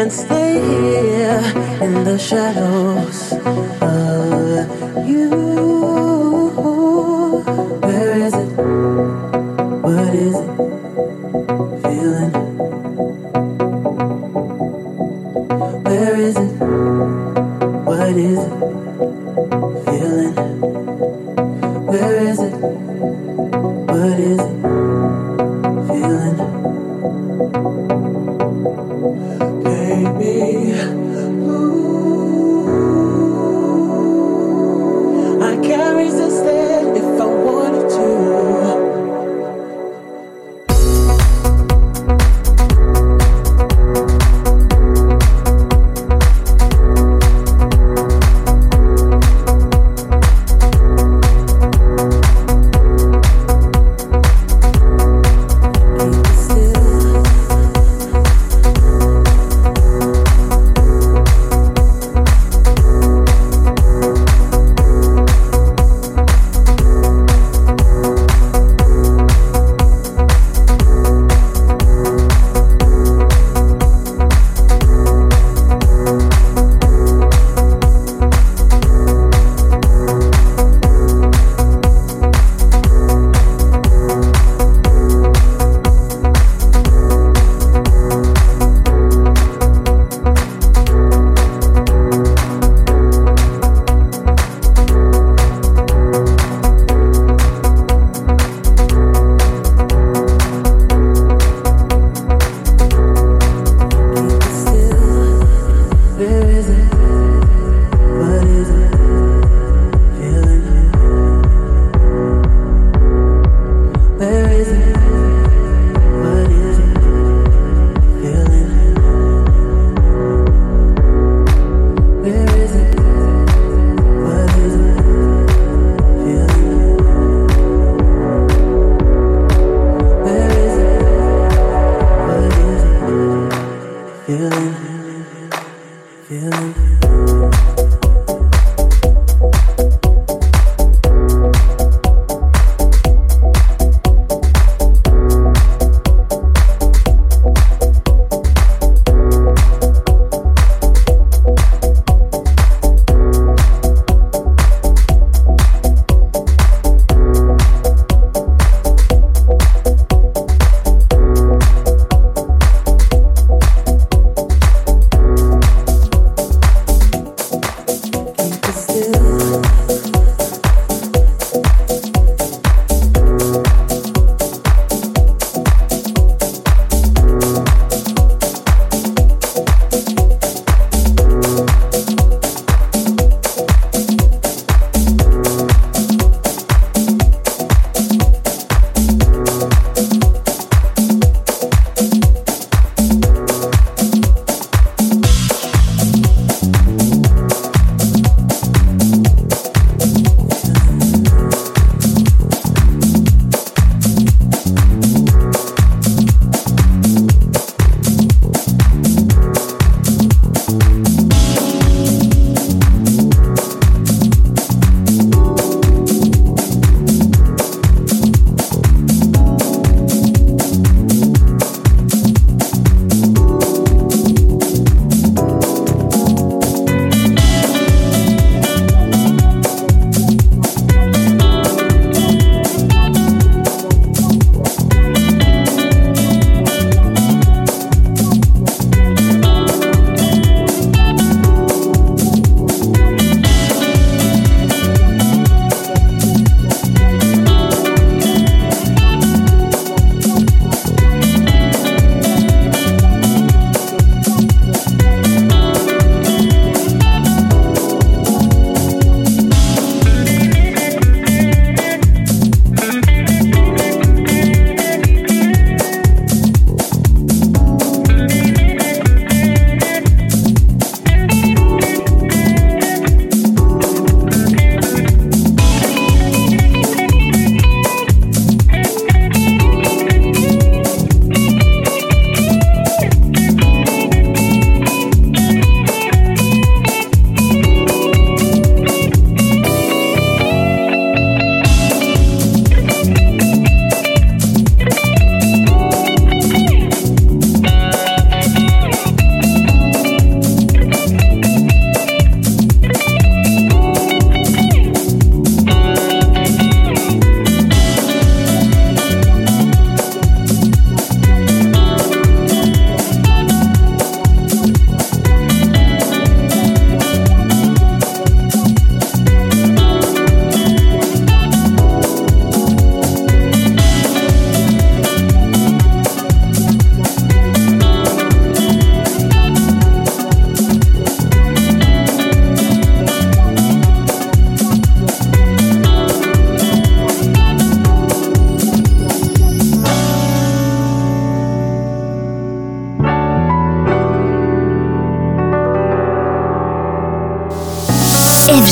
and stay here in the shadows of you.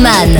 Guzmán.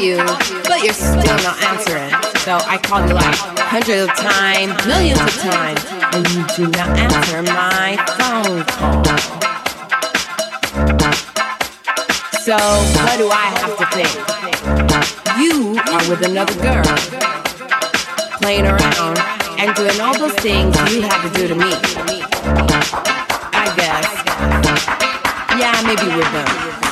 you, but you're still not answering. So I called you like hundreds of times, millions of times, and you do not answer my phone call. So what do I have to think? You are with another girl, playing around and doing all those things you had to do to me. I guess. Yeah, maybe we're done.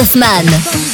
Hoffmann.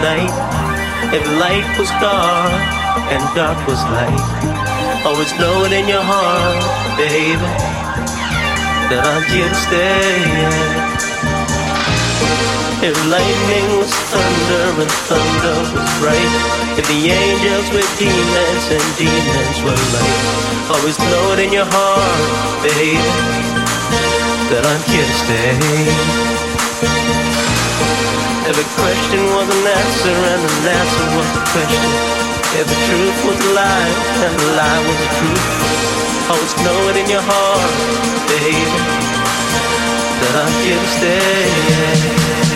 Night, if light was dark and dark was light, always know it in your heart, baby, that I'm here to stay. If lightning was thunder and thunder was bright, if the angels were demons and demons were light, always know it in your heart, baby that I'm here to stay. Every question was an answer and an answer was a question. Every truth was a lie and a lie was a truth. Always know it in your heart, baby, that I'm here to stay.